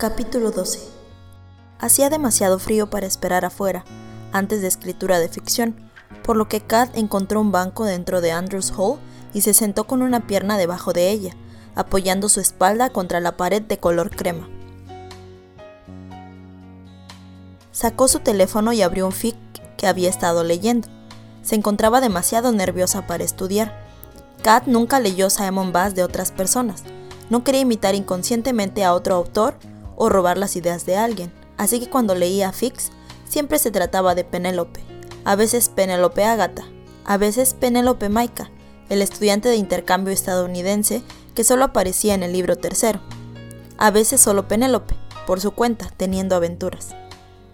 Capítulo 12 Hacía demasiado frío para esperar afuera, antes de escritura de ficción, por lo que Kat encontró un banco dentro de Andrews Hall y se sentó con una pierna debajo de ella, apoyando su espalda contra la pared de color crema. Sacó su teléfono y abrió un fic que había estado leyendo. Se encontraba demasiado nerviosa para estudiar. Kat nunca leyó Simon Bass de otras personas. No quería imitar inconscientemente a otro autor o robar las ideas de alguien, así que cuando leía Fix, siempre se trataba de Penélope, a veces Penélope Agatha, a veces Penélope Maika, el estudiante de intercambio estadounidense que solo aparecía en el libro tercero, a veces solo Penélope, por su cuenta, teniendo aventuras.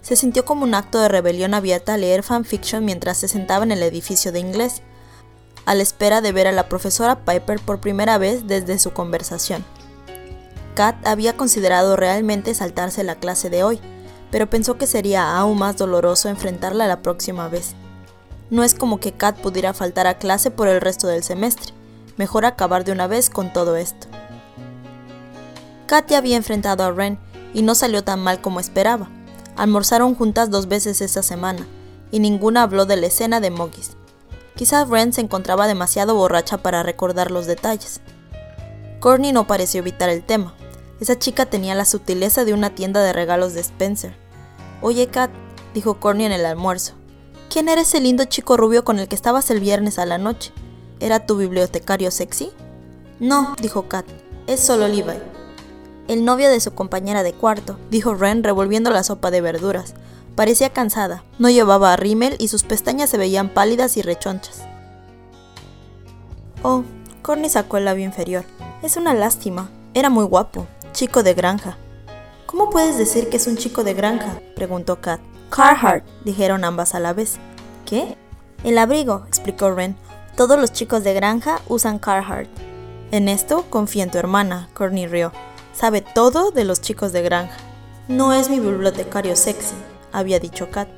Se sintió como un acto de rebelión abierta leer fanfiction mientras se sentaba en el edificio de inglés, a la espera de ver a la profesora Piper por primera vez desde su conversación. Kat había considerado realmente saltarse la clase de hoy, pero pensó que sería aún más doloroso enfrentarla la próxima vez. No es como que Kat pudiera faltar a clase por el resto del semestre, mejor acabar de una vez con todo esto. Kat ya había enfrentado a Ren y no salió tan mal como esperaba. Almorzaron juntas dos veces esa semana, y ninguna habló de la escena de Mogis. Quizás Ren se encontraba demasiado borracha para recordar los detalles. Courtney no pareció evitar el tema. Esa chica tenía la sutileza de una tienda de regalos de Spencer. Oye, Kat, dijo Courtney en el almuerzo. ¿Quién era ese lindo chico rubio con el que estabas el viernes a la noche? ¿Era tu bibliotecario sexy? No, dijo Kat. Es solo Levi. El novio de su compañera de cuarto, dijo Ren revolviendo la sopa de verduras. Parecía cansada, no llevaba rímel y sus pestañas se veían pálidas y rechonchas. Oh, Courtney sacó el labio inferior. Es una lástima. Era muy guapo. Chico de granja. ¿Cómo puedes decir que es un chico de granja? preguntó Kat. Carhartt, dijeron ambas a la vez. ¿Qué? El abrigo, explicó Ren. Todos los chicos de granja usan Carhartt. En esto confía en tu hermana, Courtney rió. Sabe todo de los chicos de granja. No es mi bibliotecario sexy, había dicho Kat.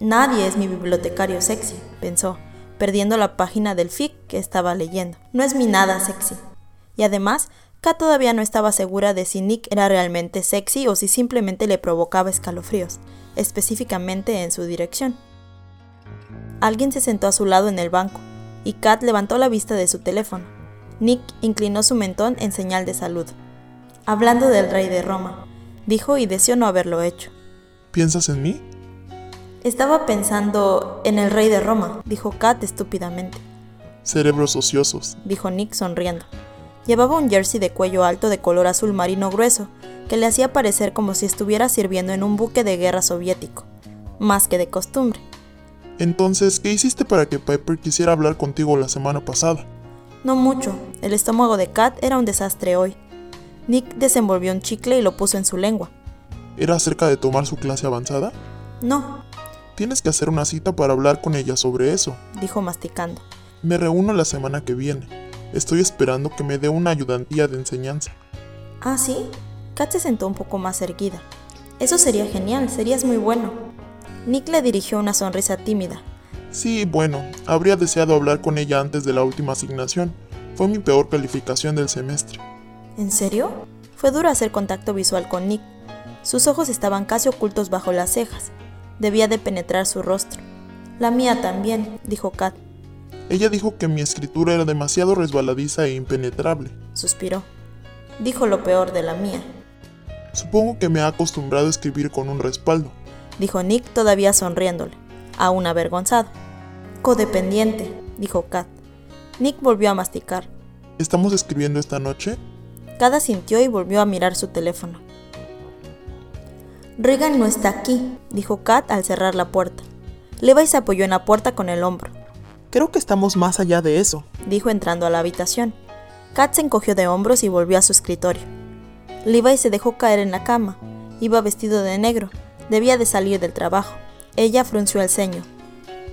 Nadie es mi bibliotecario sexy, pensó, perdiendo la página del fic que estaba leyendo. No es mi nada sexy. Y además, Kat todavía no estaba segura de si Nick era realmente sexy o si simplemente le provocaba escalofríos, específicamente en su dirección. Alguien se sentó a su lado en el banco, y Kat levantó la vista de su teléfono. Nick inclinó su mentón en señal de saludo. Hablando del rey de Roma, dijo y deseó no haberlo hecho. ¿Piensas en mí? Estaba pensando en el rey de Roma, dijo Kat estúpidamente. Cerebros ociosos, dijo Nick sonriendo. Llevaba un jersey de cuello alto de color azul marino grueso, que le hacía parecer como si estuviera sirviendo en un buque de guerra soviético, más que de costumbre. Entonces, ¿qué hiciste para que Piper quisiera hablar contigo la semana pasada? No mucho. El estómago de Kat era un desastre hoy. Nick desenvolvió un chicle y lo puso en su lengua. ¿Era acerca de tomar su clase avanzada? No. Tienes que hacer una cita para hablar con ella sobre eso, dijo masticando. Me reúno la semana que viene. Estoy esperando que me dé una ayudantía de enseñanza. ¿Ah, sí? Kat se sentó un poco más erguida. Eso sería genial, serías muy bueno. Nick le dirigió una sonrisa tímida. Sí, bueno, habría deseado hablar con ella antes de la última asignación. Fue mi peor calificación del semestre. ¿En serio? Fue duro hacer contacto visual con Nick. Sus ojos estaban casi ocultos bajo las cejas. Debía de penetrar su rostro. La mía también, dijo Kat. Ella dijo que mi escritura era demasiado resbaladiza e impenetrable. Suspiró. Dijo lo peor de la mía. Supongo que me ha acostumbrado a escribir con un respaldo, dijo Nick todavía sonriéndole, aún avergonzado. Codependiente, dijo Kat. Nick volvió a masticar. ¿Estamos escribiendo esta noche? Cada sintió y volvió a mirar su teléfono. Regan no está aquí, dijo Kat al cerrar la puerta. Levi se apoyó en la puerta con el hombro. Creo que estamos más allá de eso, dijo entrando a la habitación. Kat se encogió de hombros y volvió a su escritorio. Levi se dejó caer en la cama. Iba vestido de negro. Debía de salir del trabajo. Ella frunció el ceño.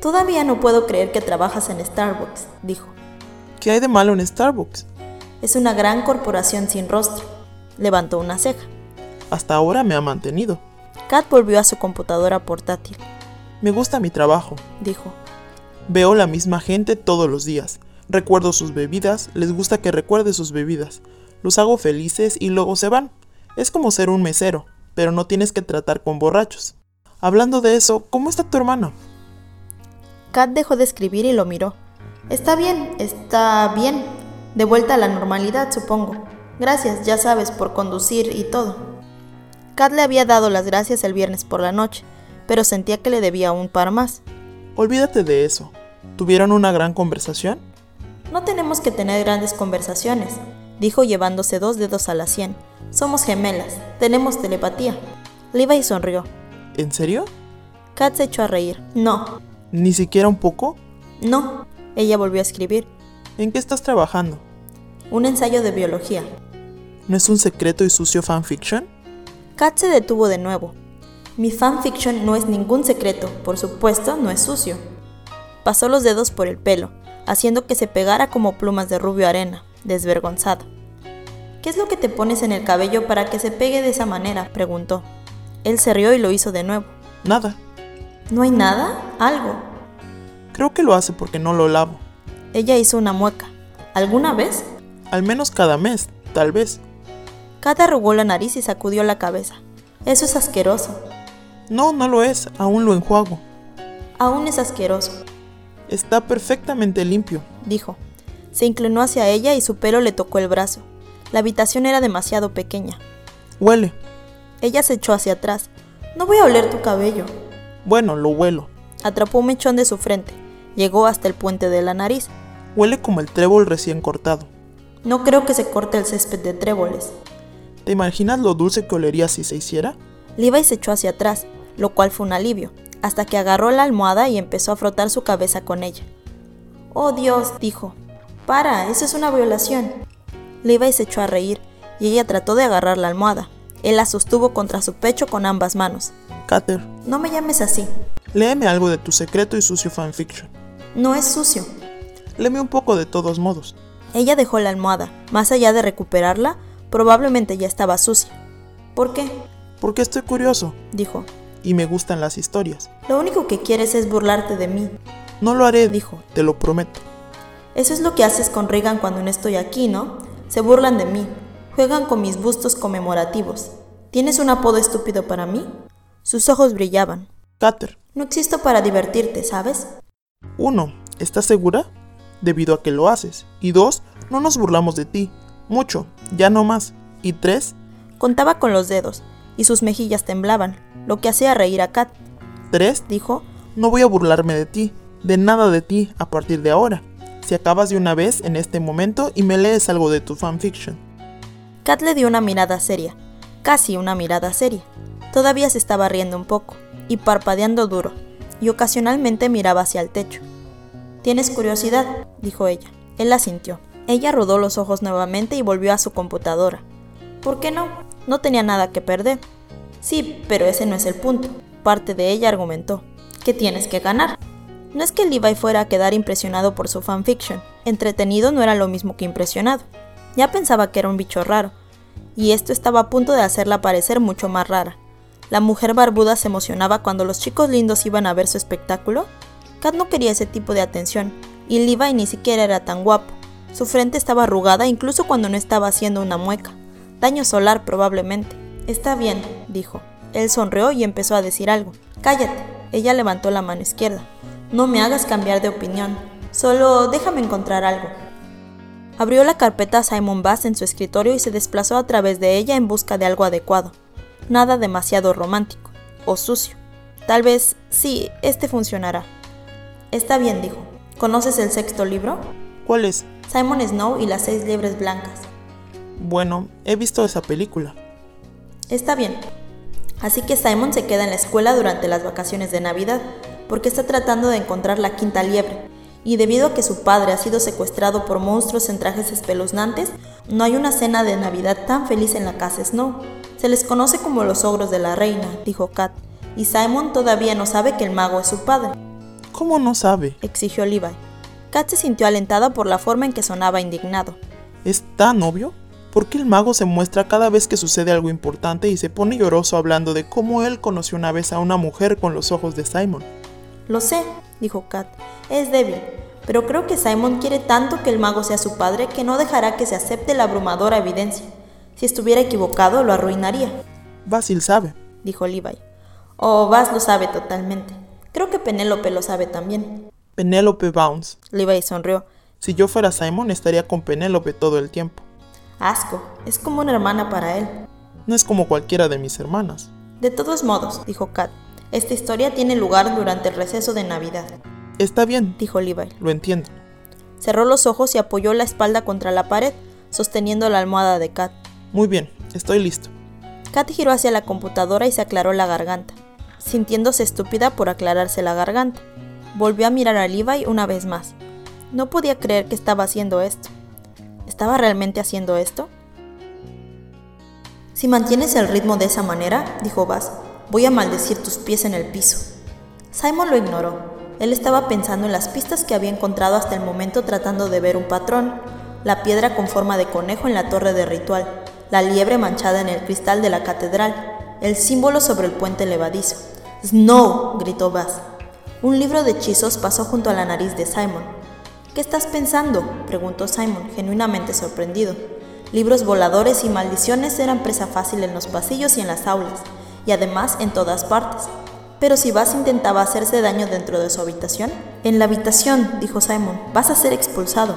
Todavía no puedo creer que trabajas en Starbucks, dijo. ¿Qué hay de malo en Starbucks? Es una gran corporación sin rostro. Levantó una ceja. Hasta ahora me ha mantenido. Kat volvió a su computadora portátil. Me gusta mi trabajo, dijo. Veo la misma gente todos los días. Recuerdo sus bebidas, les gusta que recuerde sus bebidas. Los hago felices y luego se van. Es como ser un mesero, pero no tienes que tratar con borrachos. Hablando de eso, ¿cómo está tu hermano? Kat dejó de escribir y lo miró. Está bien, está bien. De vuelta a la normalidad, supongo. Gracias, ya sabes, por conducir y todo. Kat le había dado las gracias el viernes por la noche, pero sentía que le debía un par más. Olvídate de eso. ¿Tuvieron una gran conversación? No tenemos que tener grandes conversaciones, dijo llevándose dos dedos a la sien. Somos gemelas, tenemos telepatía. Levi sonrió. ¿En serio? Kat se echó a reír. No, ¿Ni siquiera un poco? no. Ella volvió a escribir. ¿En qué estás trabajando? Un ensayo de biología. ¿No es un secreto y sucio fanfiction? Kat se detuvo de nuevo. Mi fanfiction no es ningún secreto, por supuesto, no es sucio. Pasó los dedos por el pelo, haciendo que se pegara como plumas de rubio arena, desvergonzado. ¿Qué es lo que te pones en el cabello para que se pegue de esa manera? preguntó. Él se rió y lo hizo de nuevo. Nada. ¿No hay nada? Algo. Creo que lo hace porque no lo lavo. Ella hizo una mueca. ¿Alguna vez? Al menos cada mes, tal vez. Kat arrugó la nariz y sacudió la cabeza. Eso es asqueroso. No, no lo es. Aún lo enjuago. Aún es asqueroso, Está perfectamente limpio. dijo. Se inclinó hacia ella y su pelo le tocó el brazo. La habitación era demasiado pequeña. Huele. Ella se echó hacia atrás. No voy a oler tu cabello. Bueno, lo huelo. Atrapó un mechón de su frente. Llegó hasta el puente de la nariz. Huele como el trébol recién cortado. No creo que se corte el césped de tréboles. ¿Te imaginas lo dulce que olería si se hiciera? Levi se echó hacia atrás, lo cual fue un alivio, hasta que agarró la almohada y empezó a frotar su cabeza con ella. Oh Dios, dijo. Para, eso es una violación. Levi se echó a reír, y ella trató de agarrar la almohada. Él la sostuvo contra su pecho con ambas manos. Cater, No me llames así. léeme algo de tu secreto y sucio fanfiction. No es sucio. Léeme un poco de todos modos. Ella dejó la almohada. Más allá de recuperarla, probablemente ya estaba sucia. ¿Por qué? Porque estoy curioso dijo. Y me gustan las historias. Lo único que quieres es burlarte de mí. No lo haré, Dijo. te lo prometo. Eso es lo que haces con Regan cuando no estoy aquí, ¿no? Se burlan de mí. Juegan con mis bustos conmemorativos. ¿Tienes un apodo estúpido para mí? Sus ojos brillaban. Cater, No existo para divertirte, ¿sabes? uno, ¿estás segura? Debido a que lo haces. Y dos, no nos burlamos de ti. Mucho, ya no más. Y tres, Contaba con los dedos, y sus mejillas temblaban, lo que hacía reír a Kat. tres, Dijo, no voy a burlarme de ti, de nada de ti a partir de ahora. Si acabas de una vez en este momento y me lees algo de tu fanfiction. Kat le dio una mirada seria, casi una mirada seria. Todavía se estaba riendo un poco, y parpadeando duro, y ocasionalmente miraba hacia el techo. ¿Tienes curiosidad? dijo ella. Él la sintió. Ella rodó los ojos nuevamente y volvió a su computadora. ¿Por qué no? No tenía nada que perder. Sí, pero ese no es el punto. Parte de ella argumentó. ¿Qué tienes que ganar? No es que Levi fuera a quedar impresionado por su fanfiction. Entretenido no era lo mismo que impresionado. Ya pensaba que era un bicho raro, y esto estaba a punto de hacerla parecer mucho más rara. La mujer barbuda se emocionaba cuando los chicos lindos iban a ver su espectáculo. Kat no quería ese tipo de atención, y Levi ni siquiera era tan guapo. Su frente estaba arrugada incluso cuando no estaba haciendo una mueca. Daño solar probablemente. Está bien, dijo. Él sonrió y empezó a decir algo. Cállate. Ella levantó la mano izquierda. No me hagas cambiar de opinión. Solo déjame encontrar algo. Abrió la carpeta Simon Bass en su escritorio y se desplazó a través de ella en busca de algo adecuado. Nada demasiado romántico o sucio. Tal vez sí, este funcionará. Está bien, dijo. ¿Conoces el sexto libro? ¿Cuál es? Simon Snow y las seis liebres blancas. Bueno, he visto esa película. Está bien. Así que Simon se queda en la escuela durante las vacaciones de Navidad, porque está tratando de encontrar la quinta liebre. Y debido a que su padre ha sido secuestrado por monstruos en trajes espeluznantes, no hay una cena de Navidad tan feliz en la casa Snow. Se les conoce como los ogros de la reina, dijo Kat, y Simon todavía no sabe que el mago es su padre, ¿Cómo no sabe? exigió Levi. Kat se sintió alentada por la forma en que sonaba indignado. ¿Es tan obvio? ¿Por qué el mago se muestra cada vez que sucede algo importante y se pone lloroso hablando de cómo él conoció una vez a una mujer con los ojos de Simon? Lo sé, dijo Kat. Es débil, pero creo que Simon quiere tanto que el mago sea su padre que no dejará que se acepte la abrumadora evidencia. Si estuviera equivocado, lo arruinaría, Basil sabe. dijo Levi. Oh, Vas lo sabe totalmente. Creo que Penélope lo sabe también. Penélope Bounce. Levi sonrió. Si yo fuera Simon, estaría con Penélope todo el tiempo. Asco, es como una hermana para él. No es como cualquiera de mis hermanas. De todos modos, dijo Kat, esta historia tiene lugar durante el receso de Navidad, Está bien, dijo Levi. lo entiendo. Cerró los ojos y apoyó la espalda contra la pared, sosteniendo la almohada de Kat. Muy bien, estoy listo. Kat giró hacia la computadora y se aclaró la garganta, sintiéndose estúpida por aclararse la garganta. Volvió a mirar a Levi una vez más. No podía creer que estaba haciendo esto. ¿Estaba realmente haciendo esto? Si mantienes el ritmo de esa manera, dijo Bass, voy a maldecir tus pies en el piso. Simon lo ignoró. Él estaba pensando en las pistas que había encontrado hasta el momento tratando de ver un patrón. La piedra con forma de conejo en la torre de ritual, la liebre manchada en el cristal de la catedral, el símbolo sobre el puente levadizo. ¡Snow! gritó Bass. Un libro de hechizos pasó junto a la nariz de Simon. ¿Qué estás pensando? preguntó Simon, genuinamente sorprendido. Libros voladores y maldiciones eran presa fácil en los pasillos y en las aulas, y además en todas partes. Pero si Bass intentaba hacerse daño dentro de su habitación, en la habitación, dijo Simon, vas a ser expulsado.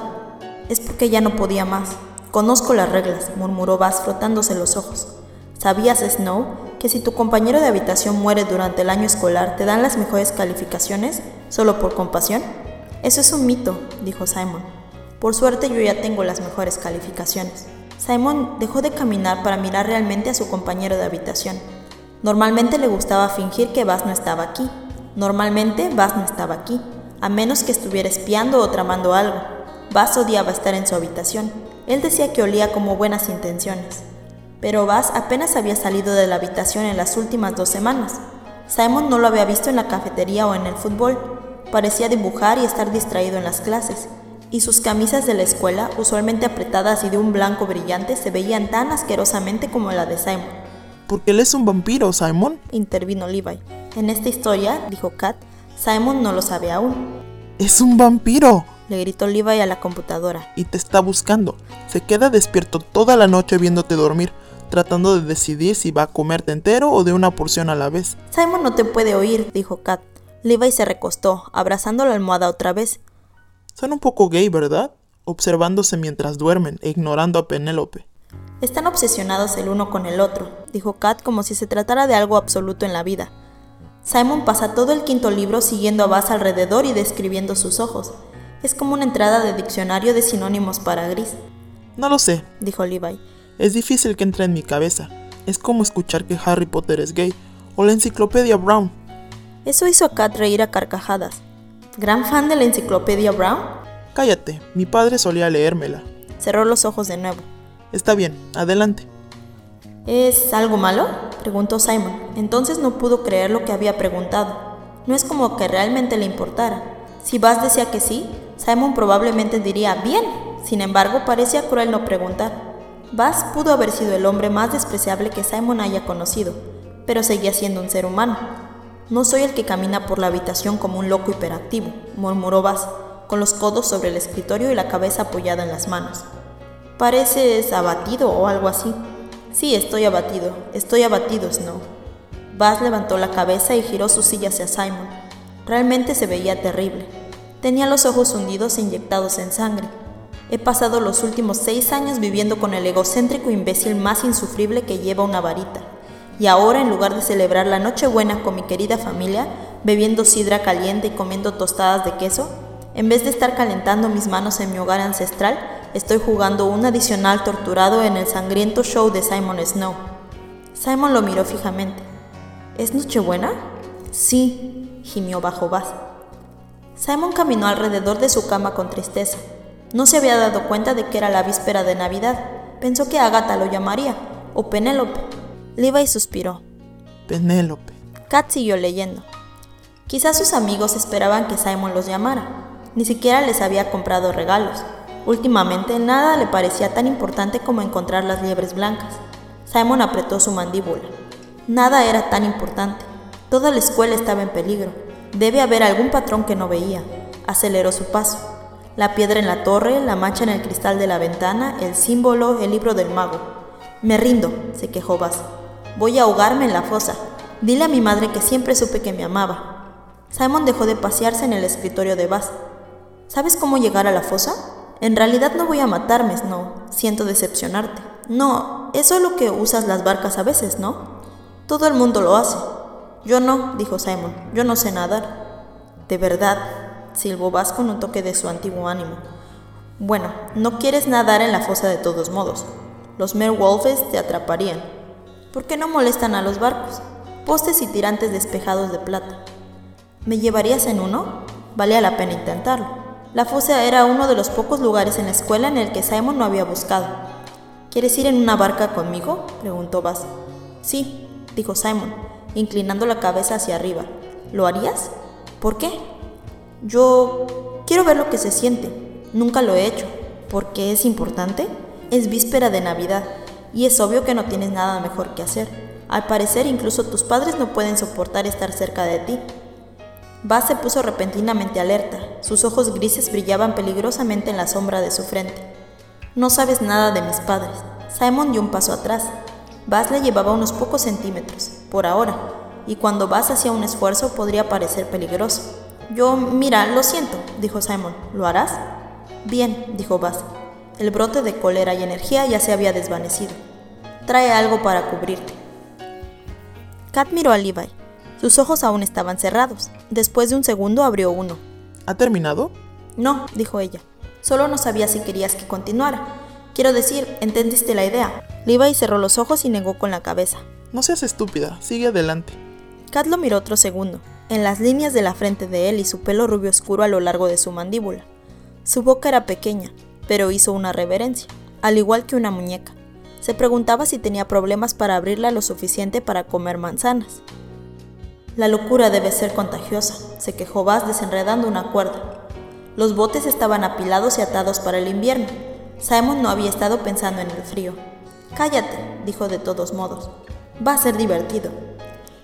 Es porque ya no podía más. Conozco las reglas, murmuró Bass frotándose los ojos. ¿Sabías, Snow, que si tu compañero de habitación muere durante el año escolar te dan las mejores calificaciones solo por compasión? Eso es un mito, dijo Simon. Por suerte yo ya tengo las mejores calificaciones. Simon dejó de caminar para mirar realmente a su compañero de habitación. Normalmente le gustaba fingir que Bass no estaba aquí. Normalmente Bass no estaba aquí, a menos que estuviera espiando o tramando algo. Bass odiaba estar en su habitación. Él decía que olía como buenas intenciones. Pero Bass apenas había salido de la habitación en las últimas dos semanas. Simon no lo había visto en la cafetería o en el fútbol. Parecía dibujar y estar distraído en las clases. Y sus camisas de la escuela, usualmente apretadas y de un blanco brillante, se veían tan asquerosamente como la de Simon. Porque él es un vampiro, Simon. Intervino Levi. En esta historia, dijo Kat, Simon no lo sabe aún. Es un vampiro. Le gritó Levi a la computadora. Y te está buscando. Se queda despierto toda la noche viéndote dormir, tratando de decidir si va a comerte entero o de una porción a la vez. Simon no te puede oír, dijo Kat. Levi se recostó, abrazando la almohada otra vez. Son un poco gay, ¿verdad? Observándose mientras duermen e ignorando a Penélope. Están obsesionados el uno con el otro, dijo Kat como si se tratara de algo absoluto en la vida. Simon pasa todo el quinto libro siguiendo a Bass alrededor y describiendo sus ojos. Es como una entrada de diccionario de sinónimos para gris, No lo sé. dijo Levi. Es difícil que entre en mi cabeza. Es como escuchar que Harry Potter es gay o la enciclopedia Brown. Eso hizo a Kat reír a carcajadas. ¿Gran fan de la enciclopedia Brown? Cállate, mi padre solía leérmela. Cerró los ojos de nuevo. Está bien, adelante. ¿Es algo malo? preguntó Simon. Entonces no pudo creer lo que había preguntado. No es como que realmente le importara. Si Bass decía que sí, Simon probablemente diría bien. Sin embargo, parecía cruel no preguntar. Bass pudo haber sido el hombre más despreciable que Simon haya conocido, pero seguía siendo un ser humano. No soy el que camina por la habitación como un loco hiperactivo, murmuró Bass, con los codos sobre el escritorio y la cabeza apoyada en las manos. Pareces abatido o algo así. Sí, estoy abatido, estoy abatido, Snow. Bass levantó la cabeza y giró su silla hacia Simon. Realmente se veía terrible. Tenía los ojos hundidos e inyectados en sangre. He pasado los últimos seis años viviendo con el egocéntrico imbécil más insufrible que lleva una varita. Y ahora, en lugar de celebrar la Nochebuena con mi querida familia, bebiendo sidra caliente y comiendo tostadas de queso, en vez de estar calentando mis manos en mi hogar ancestral, estoy jugando un adicional torturado en el sangriento show de Simon Snow. Simon lo miró fijamente. ¿Es Nochebuena? Sí, gimió bajo Bass. Simon caminó alrededor de su cama con tristeza. No se había dado cuenta de que era la víspera de Navidad. Pensó que Agatha lo llamaría, o Penélope. Levi suspiró. Penélope. Kat siguió leyendo. Quizás sus amigos esperaban que Simon los llamara. Ni siquiera les había comprado regalos. Últimamente nada le parecía tan importante como encontrar las liebres blancas. Simon apretó su mandíbula. Nada era tan importante. Toda la escuela estaba en peligro. Debe haber algún patrón que no veía. Aceleró su paso. La piedra en la torre, la mancha en el cristal de la ventana, el símbolo, el libro del mago. Me rindo, se quejó Buzz. Voy a ahogarme en la fosa. Dile a mi madre que siempre supe que me amaba. Simon dejó de pasearse en el escritorio de Buzz. ¿Sabes cómo llegar a la fosa? En realidad no voy a matarme, Snow. Siento decepcionarte. No, eso es lo que usas las barcas a veces, ¿no? Todo el mundo lo hace. Yo no, dijo Simon. Yo no sé nadar. De verdad, silbó Buzz con un toque de su antiguo ánimo. Bueno, no quieres nadar en la fosa de todos modos. Los merwolves te atraparían. ¿Por qué no molestan a los barcos? Postes y tirantes despejados de plata. ¿Me llevarías en uno? Valía la pena intentarlo. La fosa era uno de los pocos lugares en la escuela en el que Simon no había buscado. ¿Quieres ir en una barca conmigo? preguntó Buzz. Sí, dijo Simon, inclinando la cabeza hacia arriba. ¿Lo harías? ¿Por qué? Yo quiero ver lo que se siente. Nunca lo he hecho. ¿Por qué es importante? Es víspera de Navidad y es obvio que no tienes nada mejor que hacer. Al parecer incluso tus padres no pueden soportar estar cerca de ti. Bass se puso repentinamente alerta. Sus ojos grises brillaban peligrosamente en la sombra de su frente. No sabes nada de mis padres. Simon dio un paso atrás. Bass le llevaba unos pocos centímetros, por ahora, y cuando Bass hacía un esfuerzo podría parecer peligroso. Yo, mira, lo siento, dijo Simon. ¿Lo harás? Bien, dijo Buzz. El brote de cólera y energía ya se había desvanecido. Trae algo para cubrirte. Kat miró a Levi. Sus ojos aún estaban cerrados. Después de un segundo abrió uno. ¿Ha terminado? No, dijo ella. Solo no sabía si querías que continuara. Quiero decir, entendiste la idea. Levi cerró los ojos y negó con la cabeza. No seas estúpida, sigue adelante. Kat lo miró otro segundo, en las líneas de la frente de él y su pelo rubio oscuro a lo largo de su mandíbula. Su boca era pequeña, pero hizo una reverencia, al igual que una muñeca. Se preguntaba si tenía problemas para abrirla lo suficiente para comer manzanas. La locura debe ser contagiosa, se quejó Bass desenredando una cuerda. Los botes estaban apilados y atados para el invierno. Simon no había estado pensando en el frío. Cállate, dijo de todos modos. Va a ser divertido.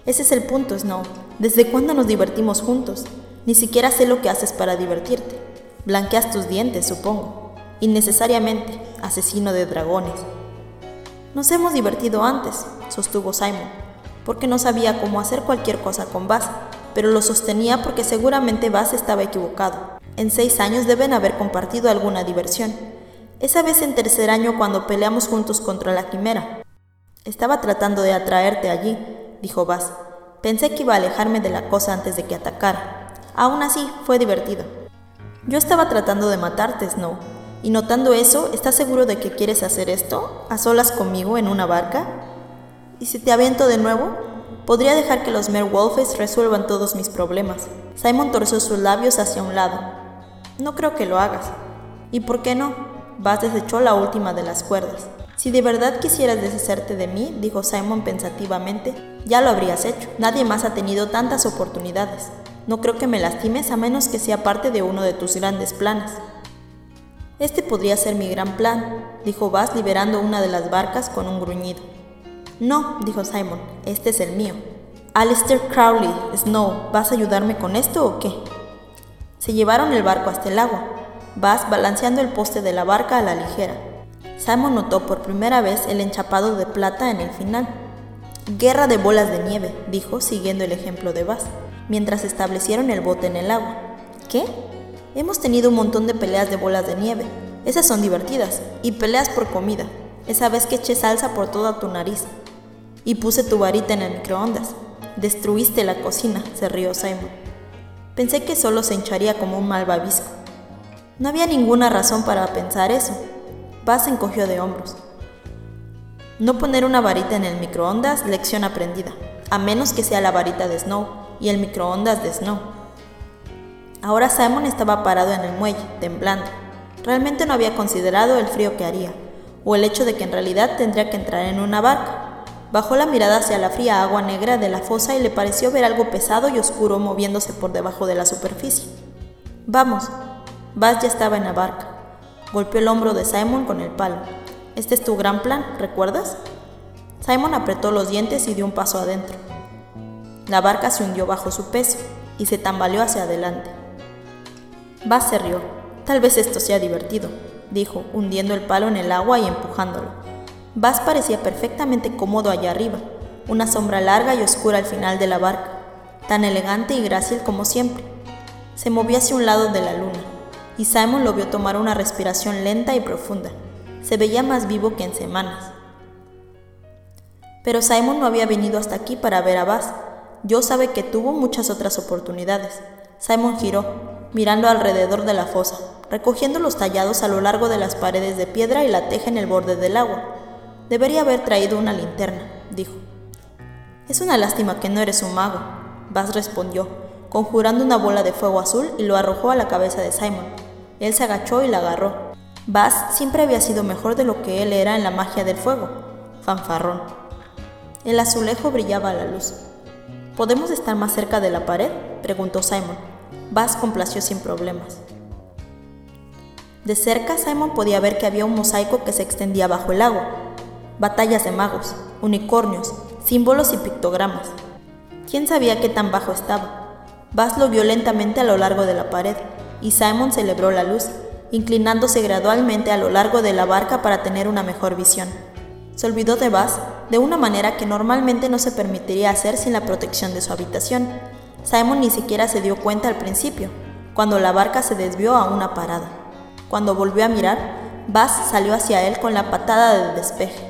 Ese es el punto, Snow. ¿Desde cuándo nos divertimos juntos? Ni siquiera sé lo que haces para divertirte. Blanqueas tus dientes, supongo. Innecesariamente, asesino de dragones. Nos hemos divertido antes, sostuvo Simon, porque no sabía cómo hacer cualquier cosa con Bass, pero lo sostenía porque seguramente Bass estaba equivocado. En seis años deben haber compartido alguna diversión. Esa vez en tercer año cuando peleamos juntos contra la quimera. Estaba tratando de atraerte allí, dijo Bass. Pensé que iba a alejarme de la cosa antes de que atacara. Aún así, fue divertido. Yo estaba tratando de matarte, Snow. Y notando eso, ¿estás seguro de que quieres hacer esto? ¿A solas conmigo en una barca? ¿Y si te aviento de nuevo? Podría dejar que los Merwolves resuelvan todos mis problemas. Simon torció sus labios hacia un lado. No creo que lo hagas. ¿Y por qué no? Bass desechó la última de las cuerdas. Si de verdad quisieras deshacerte de mí, dijo Simon pensativamente, ya lo habrías hecho. Nadie más ha tenido tantas oportunidades. No creo que me lastimes a menos que sea parte de uno de tus grandes planes. Este podría ser mi gran plan, dijo Bass liberando una de las barcas con un gruñido. No, dijo Simon, este es el mío. Alistair Crowley, Snow, ¿vas a ayudarme con esto o qué? Se llevaron el barco hasta el agua, Bass balanceando el poste de la barca a la ligera. Simon notó por primera vez el enchapado de plata en el final. Guerra de bolas de nieve, dijo, siguiendo el ejemplo de Bass mientras establecieron el bote en el agua. ¿Qué? Hemos tenido un montón de peleas de bolas de nieve. Esas son divertidas. Y peleas por comida. Esa vez que eché salsa por toda tu nariz. Y puse tu varita en el microondas. Destruiste la cocina, se rió Simon. Pensé que solo se hincharía como un malvavisco. No había ninguna razón para pensar eso. Bass encogió de hombros. No poner una varita en el microondas, lección aprendida, a menos que sea la varita de Snow y el microondas de Snow. Ahora Simon estaba parado en el muelle, temblando. Realmente no había considerado el frío que haría, o el hecho de que en realidad tendría que entrar en una barca. Bajó la mirada hacia la fría agua negra de la fosa y le pareció ver algo pesado y oscuro moviéndose por debajo de la superficie. Vamos. Bass ya estaba en la barca. Golpeó el hombro de Simon con el palo. Este es tu gran plan, ¿recuerdas? Simon apretó los dientes y dio un paso adentro. La barca se hundió bajo su peso y se tambaleó hacia adelante. Bass se rió. Tal vez esto sea divertido, dijo, hundiendo el palo en el agua y empujándolo. Buzz parecía perfectamente cómodo allá arriba, una sombra larga y oscura al final de la barca, tan elegante y grácil como siempre. Se movía hacia un lado de la luna, y Simon lo vio tomar una respiración lenta y profunda. Se veía más vivo que en semanas. Pero Simon no había venido hasta aquí para ver a Buzz. Yo sabe que tuvo muchas otras oportunidades. Simon giró, mirando alrededor de la fosa, recogiendo los tallados a lo largo de las paredes de piedra y la teja en el borde del agua. Debería haber traído una linterna, dijo. Es una lástima que no eres un mago, Buzz respondió, conjurando una bola de fuego azul y lo arrojó a la cabeza de Simon. Él se agachó y la agarró. Buzz siempre había sido mejor de lo que él era en la magia del fuego. Fanfarrón. El azulejo brillaba a la luz. ¿Podemos estar más cerca de la pared? preguntó Simon. Buzz complació sin problemas. De cerca, Simon podía ver que había un mosaico que se extendía bajo el agua, batallas de magos, unicornios, símbolos y pictogramas. ¿Quién sabía qué tan bajo estaba? Buzz lo vio lentamente a lo largo de la pared, y Simon celebró la luz, inclinándose gradualmente a lo largo de la barca para tener una mejor visión. Se olvidó de Buzz de una manera que normalmente no se permitiría hacer sin la protección de su habitación. Simon ni siquiera se dio cuenta al principio, cuando la barca se desvió a una parada. Cuando volvió a mirar, Buzz salió hacia él con la patada de despeje.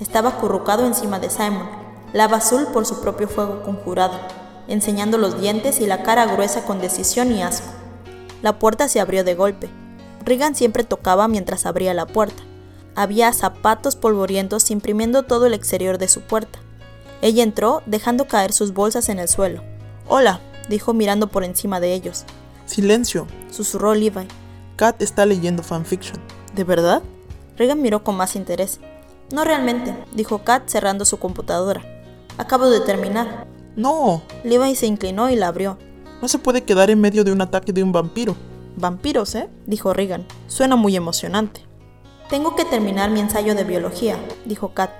Estaba acurrucado encima de Simon, lava azul por su propio fuego conjurado, enseñando los dientes y la cara gruesa con decisión y asco. La puerta se abrió de golpe. Regan siempre tocaba mientras abría la puerta. Había zapatos polvorientos imprimiendo todo el exterior de su puerta. Ella entró, dejando caer sus bolsas en el suelo. Hola, dijo mirando por encima de ellos. Silencio, susurró Levi. Kat está leyendo fanfiction. ¿De verdad? Regan miró con más interés. No realmente, dijo Kat cerrando su computadora. Acabo de terminar. No. Levi se inclinó y la abrió. No se puede quedar en medio de un ataque de un vampiro. Vampiros, ¿eh? dijo Regan. Suena muy emocionante. Tengo que terminar mi ensayo de biología, dijo Kat.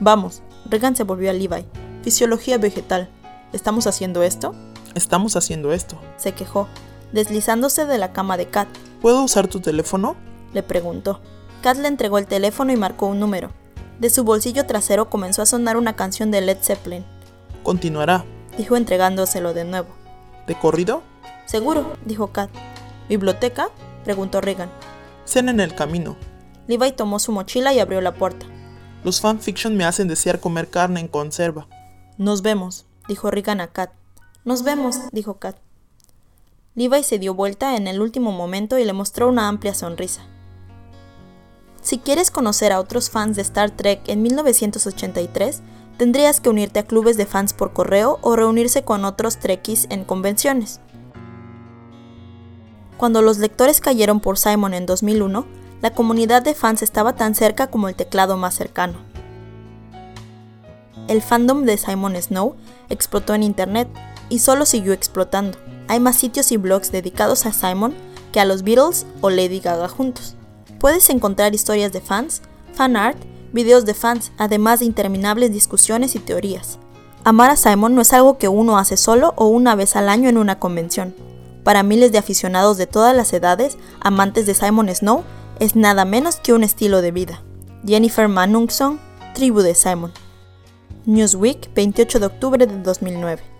Vamos. Regan se volvió a Levi. Fisiología vegetal. ¿Estamos haciendo esto? Estamos haciendo esto. Se quejó, deslizándose de la cama de Kat. ¿Puedo usar tu teléfono? Le preguntó. Kat le entregó el teléfono y marcó un número. De su bolsillo trasero comenzó a sonar una canción de Led Zeppelin. Continuará, dijo entregándoselo de nuevo. ¿De corrido? Seguro, dijo Kat. ¿Biblioteca? preguntó Regan. Cena en el camino. Levi tomó su mochila y abrió la puerta. Los fanfiction me hacen desear comer carne en conserva. Nos vemos, dijo Regan a Kat. Nos vemos, dijo Kat. Levi se dio vuelta en el último momento y le mostró una amplia sonrisa. Si quieres conocer a otros fans de Star Trek en 1983, tendrías que unirte a clubes de fans por correo o reunirse con otros Trekkies en convenciones. Cuando los lectores cayeron por Simon en 2001, la comunidad de fans estaba tan cerca como el teclado más cercano. El fandom de Simon Snow explotó en Internet y solo siguió explotando. Hay más sitios y blogs dedicados a Simon que a los Beatles o Lady Gaga juntos. Puedes encontrar historias de fans, fan art, videos de fans, además de interminables discusiones y teorías. Amar a Simon no es algo que uno hace solo o una vez al año en una convención. Para miles de aficionados de todas las edades, amantes de Simon Snow, es nada menos que un estilo de vida. Jennifer Manungson, Tribu de Simon. Newsweek, 28 de octubre de 2009.